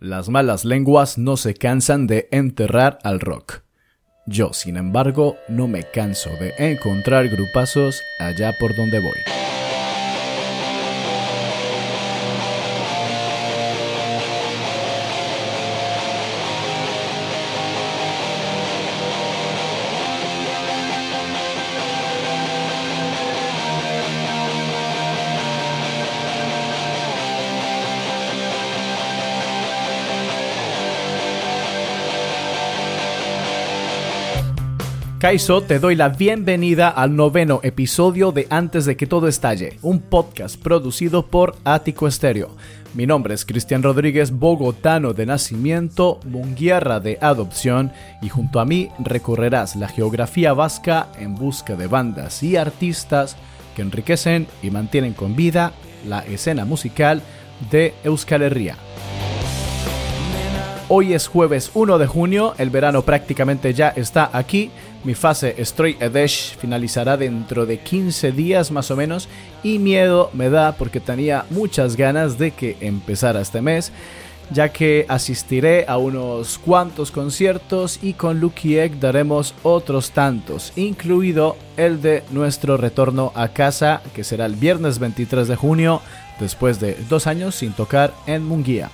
las malas lenguas no se cansan de enterrar al rock. Yo, sin embargo, no me canso de encontrar grupazos allá por donde voy. Kaiso, te doy la bienvenida al noveno episodio de Antes de que todo estalle, un podcast producido por Ático Estéreo. Mi nombre es Cristian Rodríguez, bogotano de nacimiento, munguierra de adopción, y junto a mí recorrerás la geografía vasca en busca de bandas y artistas que enriquecen y mantienen con vida la escena musical de Euskal Herria. Hoy es jueves 1 de junio, el verano prácticamente ya está aquí mi fase Stroy Edesh finalizará dentro de 15 días más o menos y miedo me da porque tenía muchas ganas de que empezara este mes ya que asistiré a unos cuantos conciertos y con Lucky Egg daremos otros tantos, incluido el de nuestro retorno a casa que será el viernes 23 de junio después de dos años sin tocar en Munguía.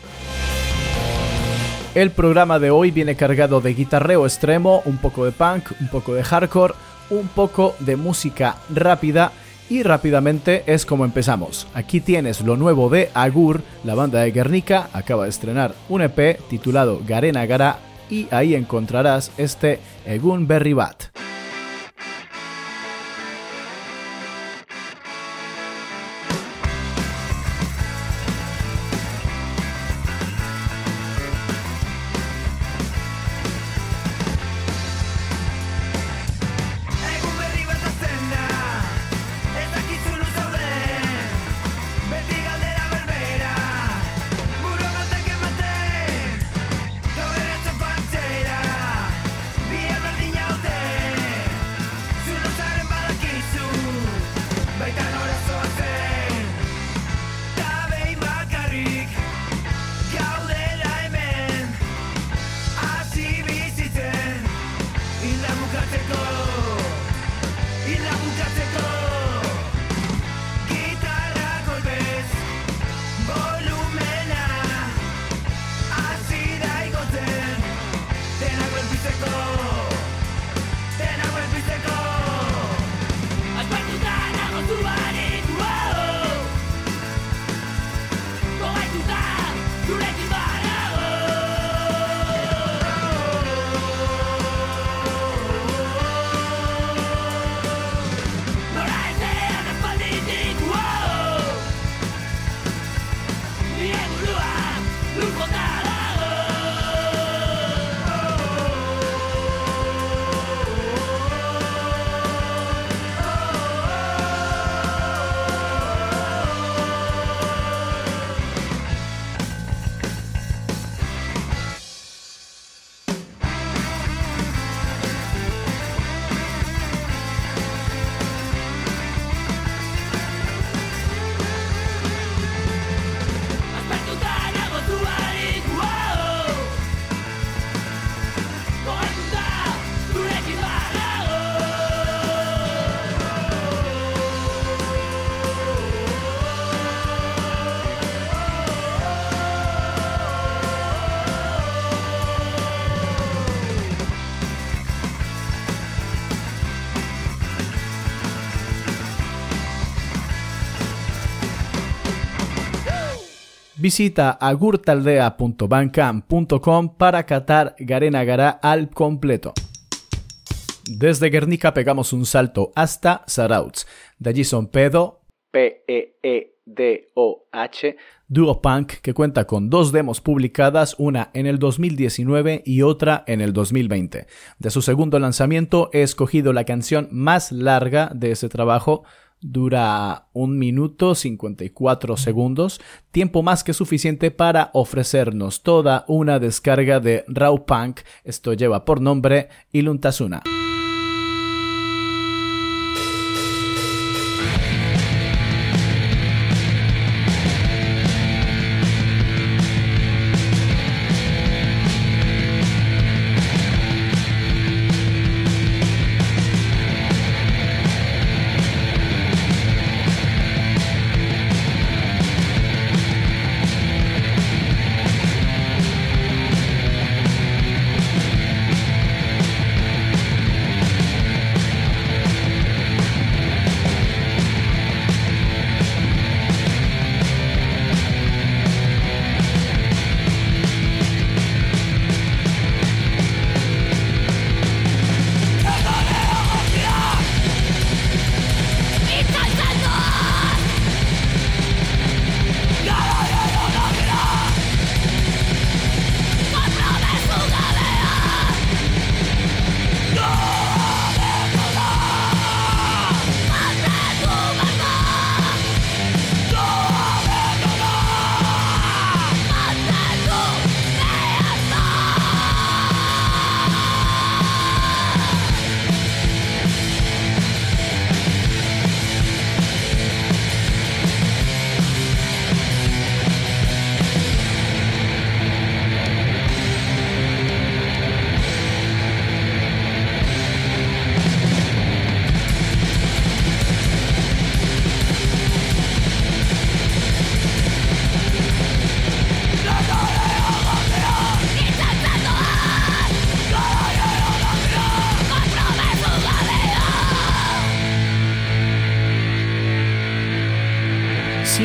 El programa de hoy viene cargado de guitarreo extremo, un poco de punk, un poco de hardcore, un poco de música rápida y rápidamente es como empezamos. Aquí tienes lo nuevo de Agur, la banda de Guernica acaba de estrenar un EP titulado Garena Gara y ahí encontrarás este Egun Berry Visita agurtaldea.bancam.com para catar Garena Gara al completo. Desde Guernica pegamos un salto hasta Zarautz. De allí son Pedo, P-E-E-D-O-H, Duo Punk, que cuenta con dos demos publicadas, una en el 2019 y otra en el 2020. De su segundo lanzamiento he escogido la canción más larga de ese trabajo, dura un minuto 54 segundos, tiempo más que suficiente para ofrecernos toda una descarga de Raw Punk, esto lleva por nombre Iluntasuna.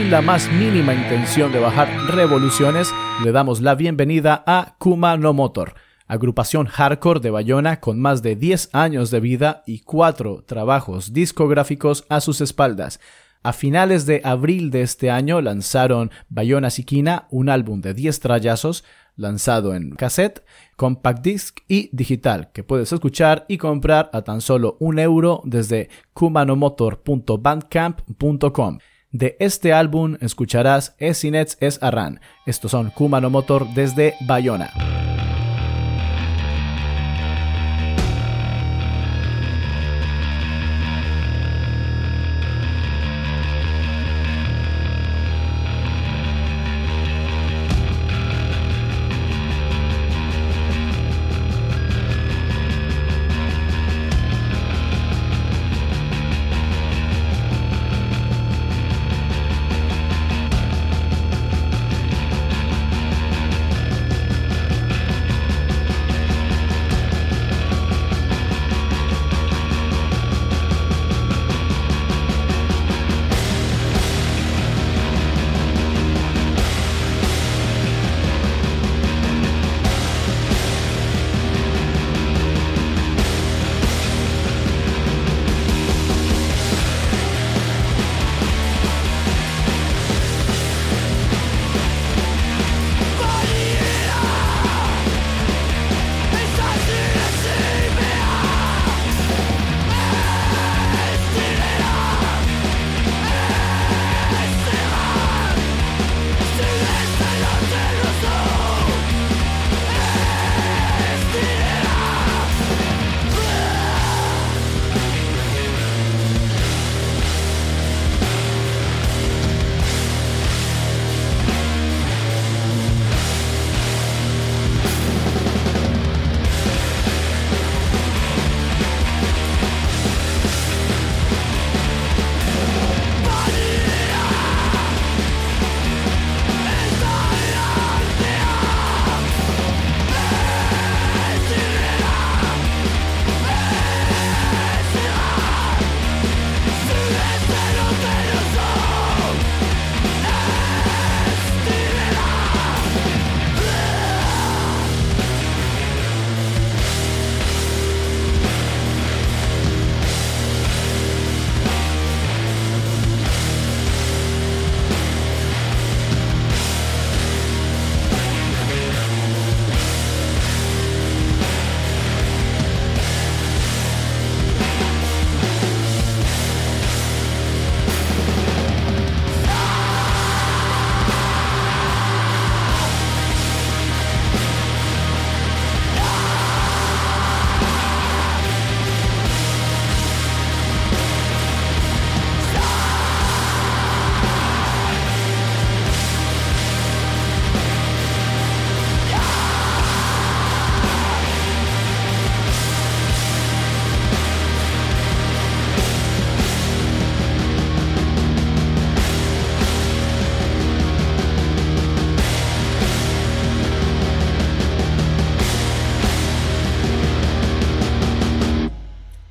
La más mínima intención de bajar revoluciones, le damos la bienvenida a Kuma no Motor, agrupación hardcore de Bayona con más de 10 años de vida y 4 trabajos discográficos a sus espaldas. A finales de abril de este año lanzaron Bayona Siquina, un álbum de 10 trayazos, lanzado en cassette, compact disc y digital, que puedes escuchar y comprar a tan solo un euro desde kumanomotor.bandcamp.com. De este álbum escucharás Esinets es Arran. Estos son Kumano Motor desde Bayona.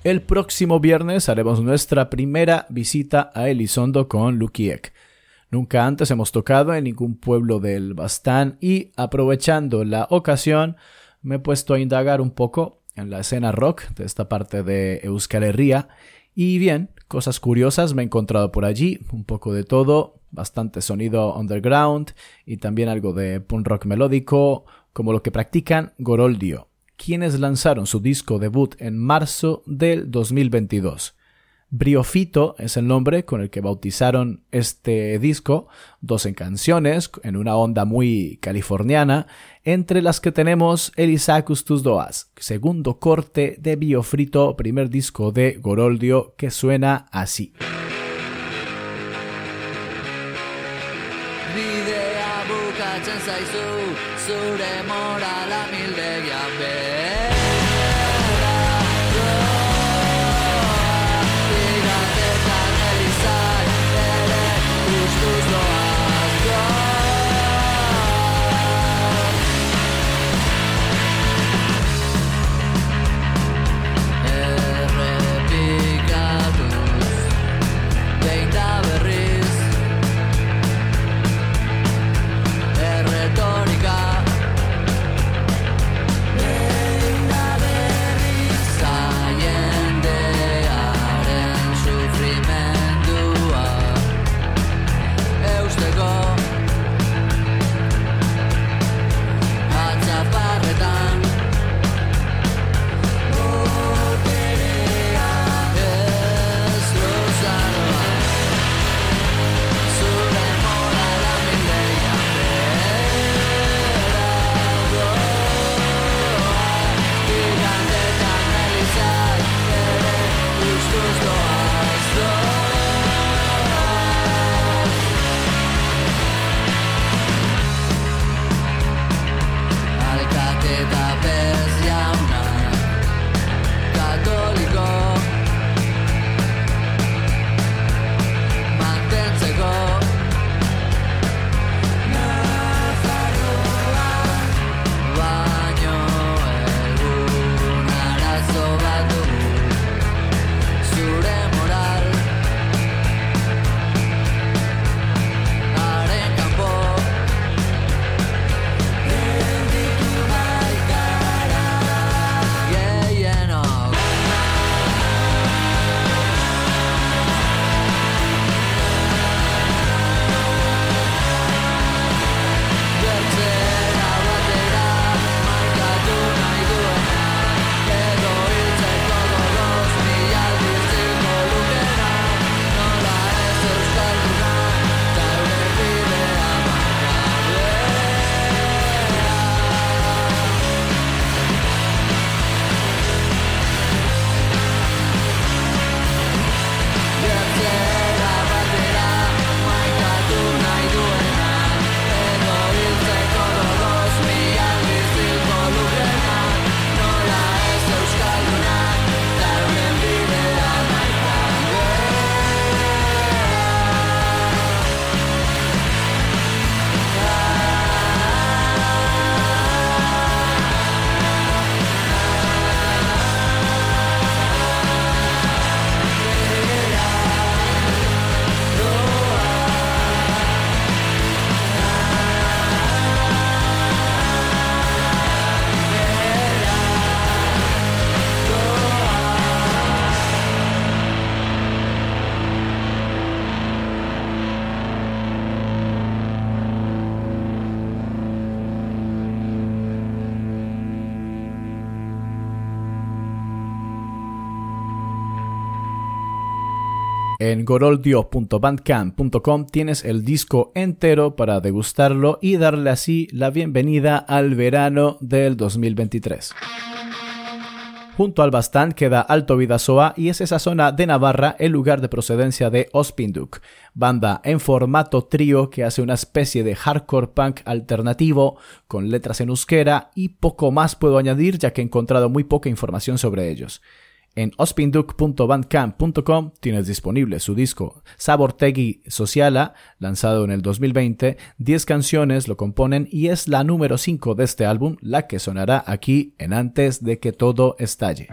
El próximo viernes haremos nuestra primera visita a Elizondo con Lukiek. Nunca antes hemos tocado en ningún pueblo del Bastán y, aprovechando la ocasión, me he puesto a indagar un poco en la escena rock de esta parte de Euskal Herria y bien, cosas curiosas me he encontrado por allí, un poco de todo, bastante sonido underground y también algo de punk rock melódico, como lo que practican Goroldio quienes lanzaron su disco debut en marzo del 2022. Briofito es el nombre con el que bautizaron este disco, 12 canciones en una onda muy californiana, entre las que tenemos El Isacus Tus Doas, segundo corte de Biofrito, primer disco de Goroldio que suena así. zen zaizu zure morala la behar En goroldio.bandcamp.com tienes el disco entero para degustarlo y darle así la bienvenida al verano del 2023. Junto al Bastán queda Alto Vidasoa y es esa zona de Navarra el lugar de procedencia de Ospinduk, banda en formato trío que hace una especie de hardcore punk alternativo con letras en euskera y poco más puedo añadir ya que he encontrado muy poca información sobre ellos. En ospinduk.bandcamp.com tienes disponible su disco Sabortegi Sociala, lanzado en el 2020. 10 canciones lo componen y es la número 5 de este álbum, la que sonará aquí en Antes de que todo estalle.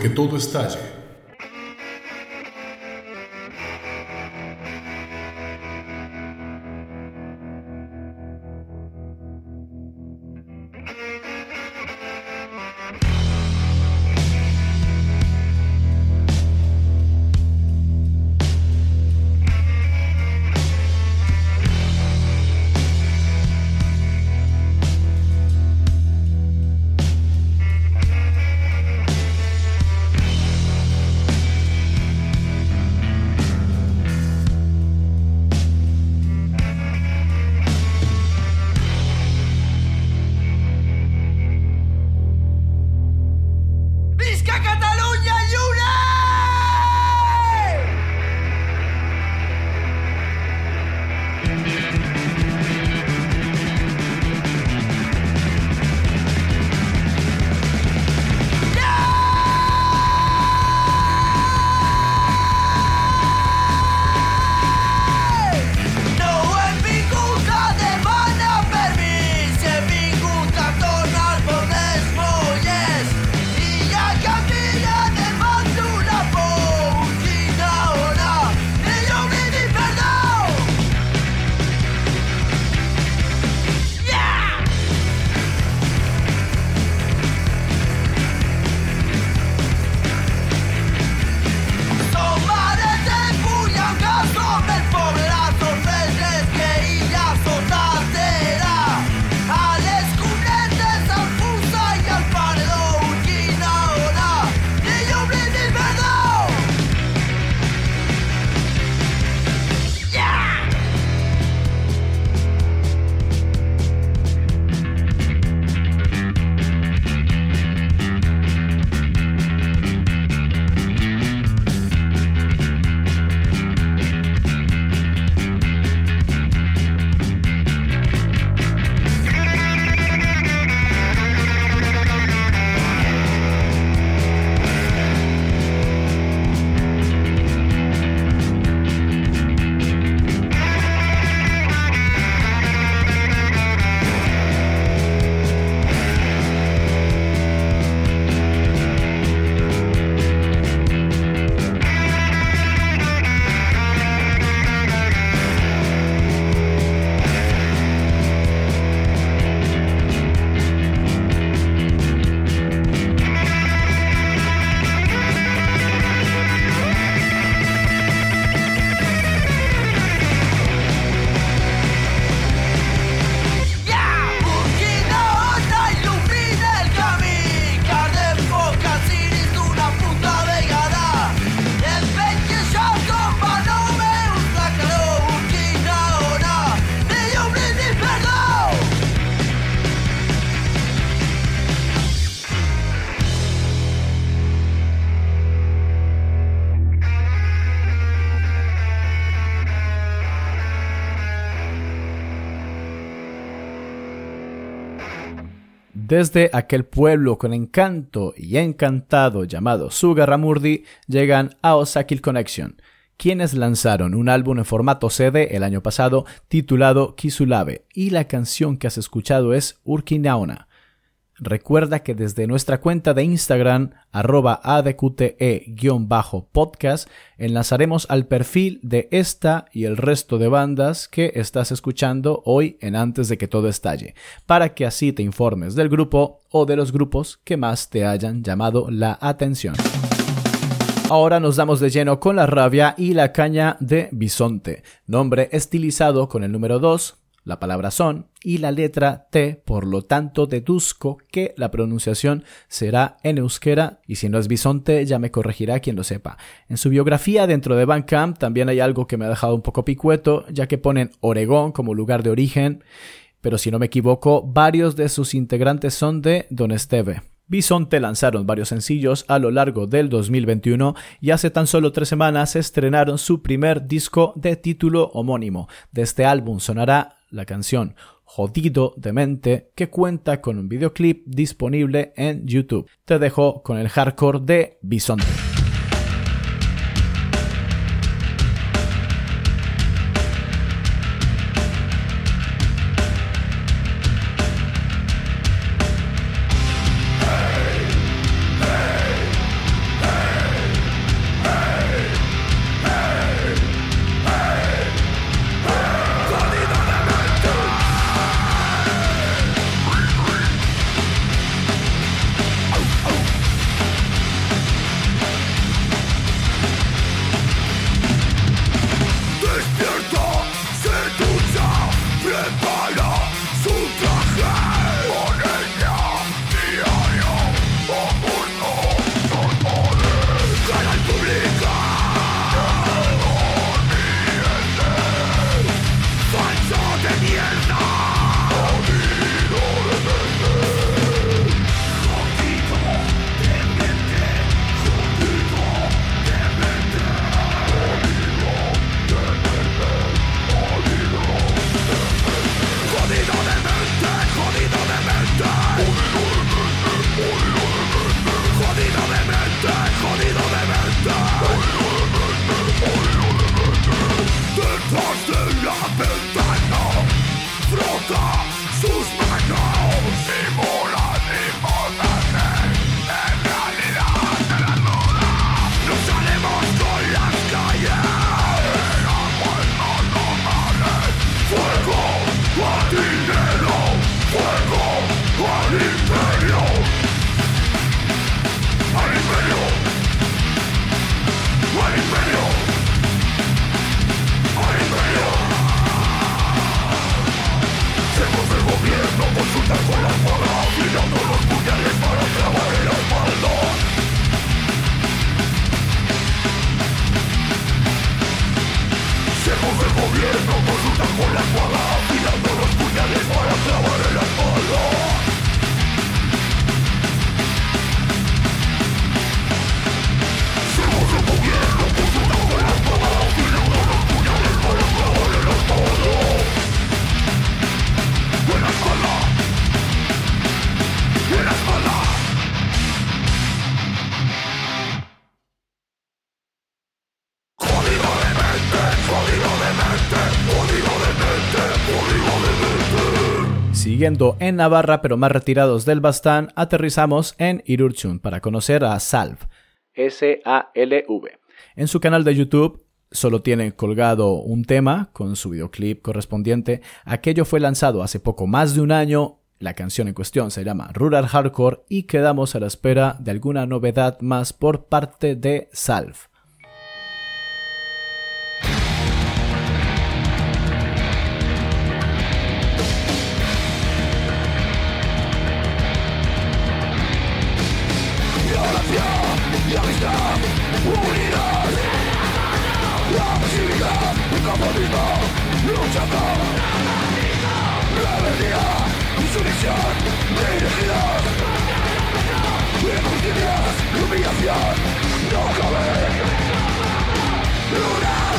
Que todo estalle. Desde aquel pueblo con encanto y encantado llamado Sugarramurdi llegan a Osakil Connection, quienes lanzaron un álbum en formato CD el año pasado titulado Kisulabe y la canción que has escuchado es Urkinaona. Recuerda que desde nuestra cuenta de Instagram, arroba adqte-podcast, enlazaremos al perfil de esta y el resto de bandas que estás escuchando hoy en Antes de que todo estalle, para que así te informes del grupo o de los grupos que más te hayan llamado la atención. Ahora nos damos de lleno con la rabia y la caña de bisonte, nombre estilizado con el número 2 la palabra son y la letra T, por lo tanto deduzco que la pronunciación será en euskera y si no es bisonte ya me corregirá quien lo sepa. En su biografía dentro de Bandcamp también hay algo que me ha dejado un poco picueto, ya que ponen Oregón como lugar de origen, pero si no me equivoco, varios de sus integrantes son de Don Esteve. Bisonte lanzaron varios sencillos a lo largo del 2021 y hace tan solo tres semanas estrenaron su primer disco de título homónimo. De este álbum sonará la canción Jodido de Mente, que cuenta con un videoclip disponible en YouTube. Te dejo con el hardcore de Bisonte. Siguiendo en Navarra, pero más retirados del Bastán, aterrizamos en Irurchun para conocer a Salv. S-A-L-V. En su canal de YouTube solo tiene colgado un tema con su videoclip correspondiente. Aquello fue lanzado hace poco más de un año. La canción en cuestión se llama Rural Hardcore y quedamos a la espera de alguna novedad más por parte de Salv. amistad, unidad La civilidad, el compromiso, luchando La verdad, insumisión, dirigidas Injusticias, humillación, no cabe Lunar,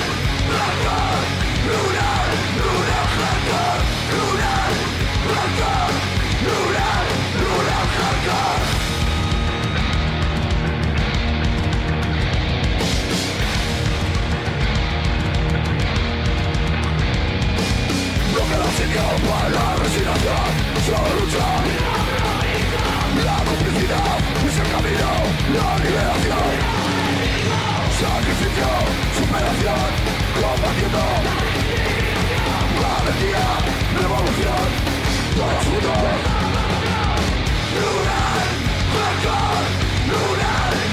blanca, lunar, lunar, blanca Lunar, blanca, lunar, lunar, blanca La asiduo para resignación, se lucha, La publicidad me ha cambiado la liberación. sacrificio, superación compartiendo. La energía nueva vocación todo sucederá. Nula.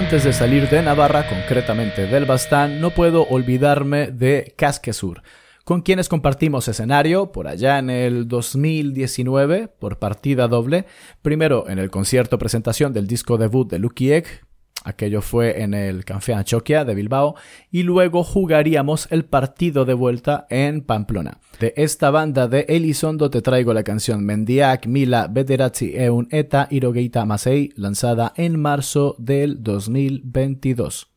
Antes de salir de Navarra, concretamente del Bastán, no puedo olvidarme de Casquesur, con quienes compartimos escenario por allá en el 2019 por partida doble, primero en el concierto presentación del disco debut de Lucky Egg, Aquello fue en el Café Anchoquia de Bilbao y luego jugaríamos el partido de vuelta en Pamplona. De esta banda de Elizondo te traigo la canción Mendiak Mila Bederatzi Eun Eta Irogeita Masei lanzada en marzo del 2022.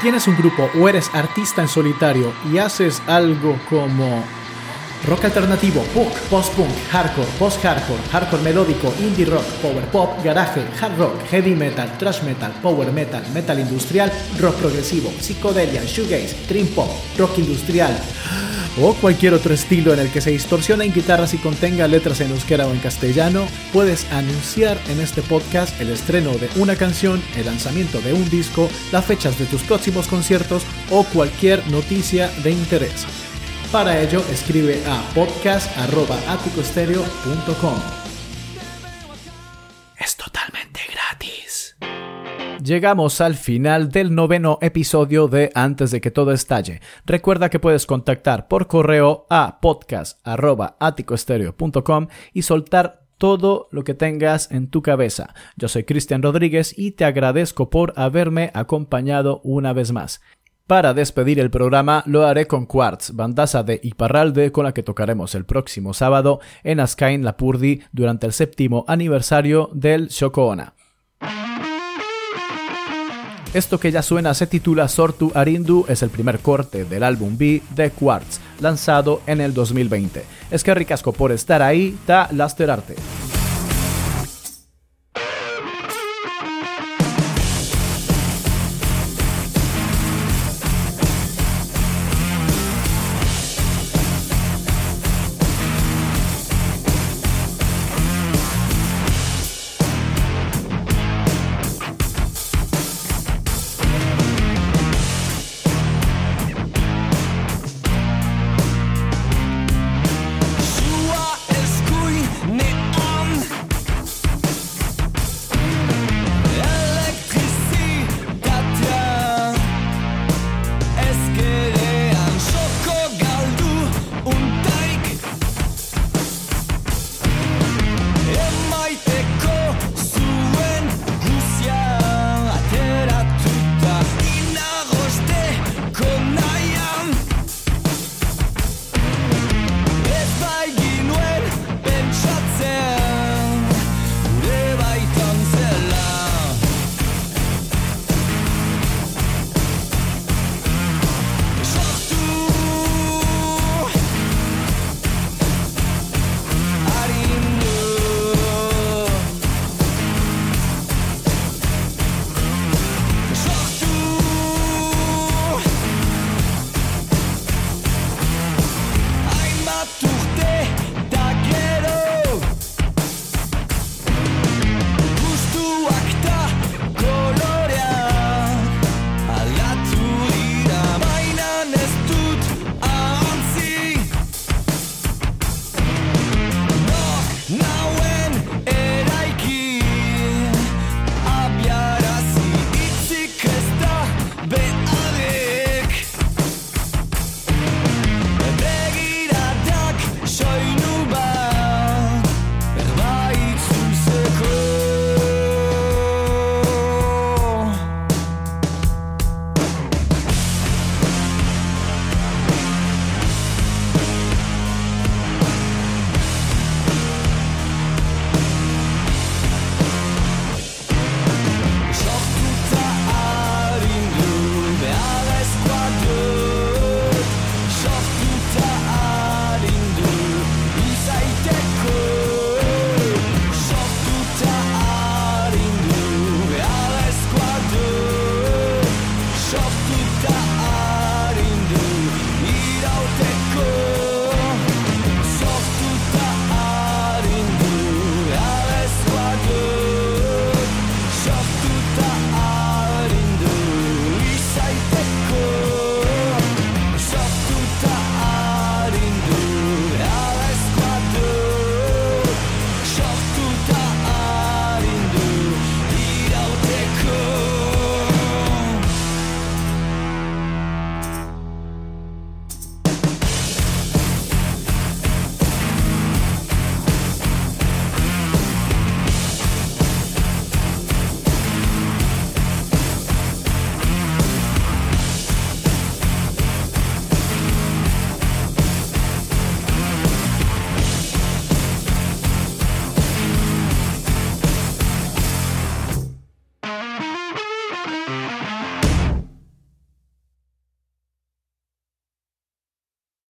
Tienes un grupo o eres artista en solitario y haces algo como rock alternativo, punk, post-punk, hardcore, post-hardcore, hardcore melódico, indie rock, power pop, garage, hard rock, heavy metal, thrash metal, power metal, metal industrial, rock progresivo, psicodelia, shoegaze, dream pop, rock industrial o cualquier otro estilo en el que se distorsiona en guitarras y contenga letras en euskera o en castellano, puedes anunciar en este podcast el estreno de una canción, el lanzamiento de un disco, las fechas de tus próximos conciertos o cualquier noticia de interés. Para ello, escribe a podcast.aticostereo.com. Llegamos al final del noveno episodio de Antes de que todo estalle. Recuerda que puedes contactar por correo a podcast.aticoestereo.com y soltar todo lo que tengas en tu cabeza. Yo soy Cristian Rodríguez y te agradezco por haberme acompañado una vez más. Para despedir el programa lo haré con Quartz, bandaza de Iparralde con la que tocaremos el próximo sábado en Ascain Lapurdi durante el séptimo aniversario del Shokoona. Esto que ya suena se titula Sortu Arindu, es el primer corte del álbum B de Quartz, lanzado en el 2020. Es que ricasco por estar ahí, ta lasterarte.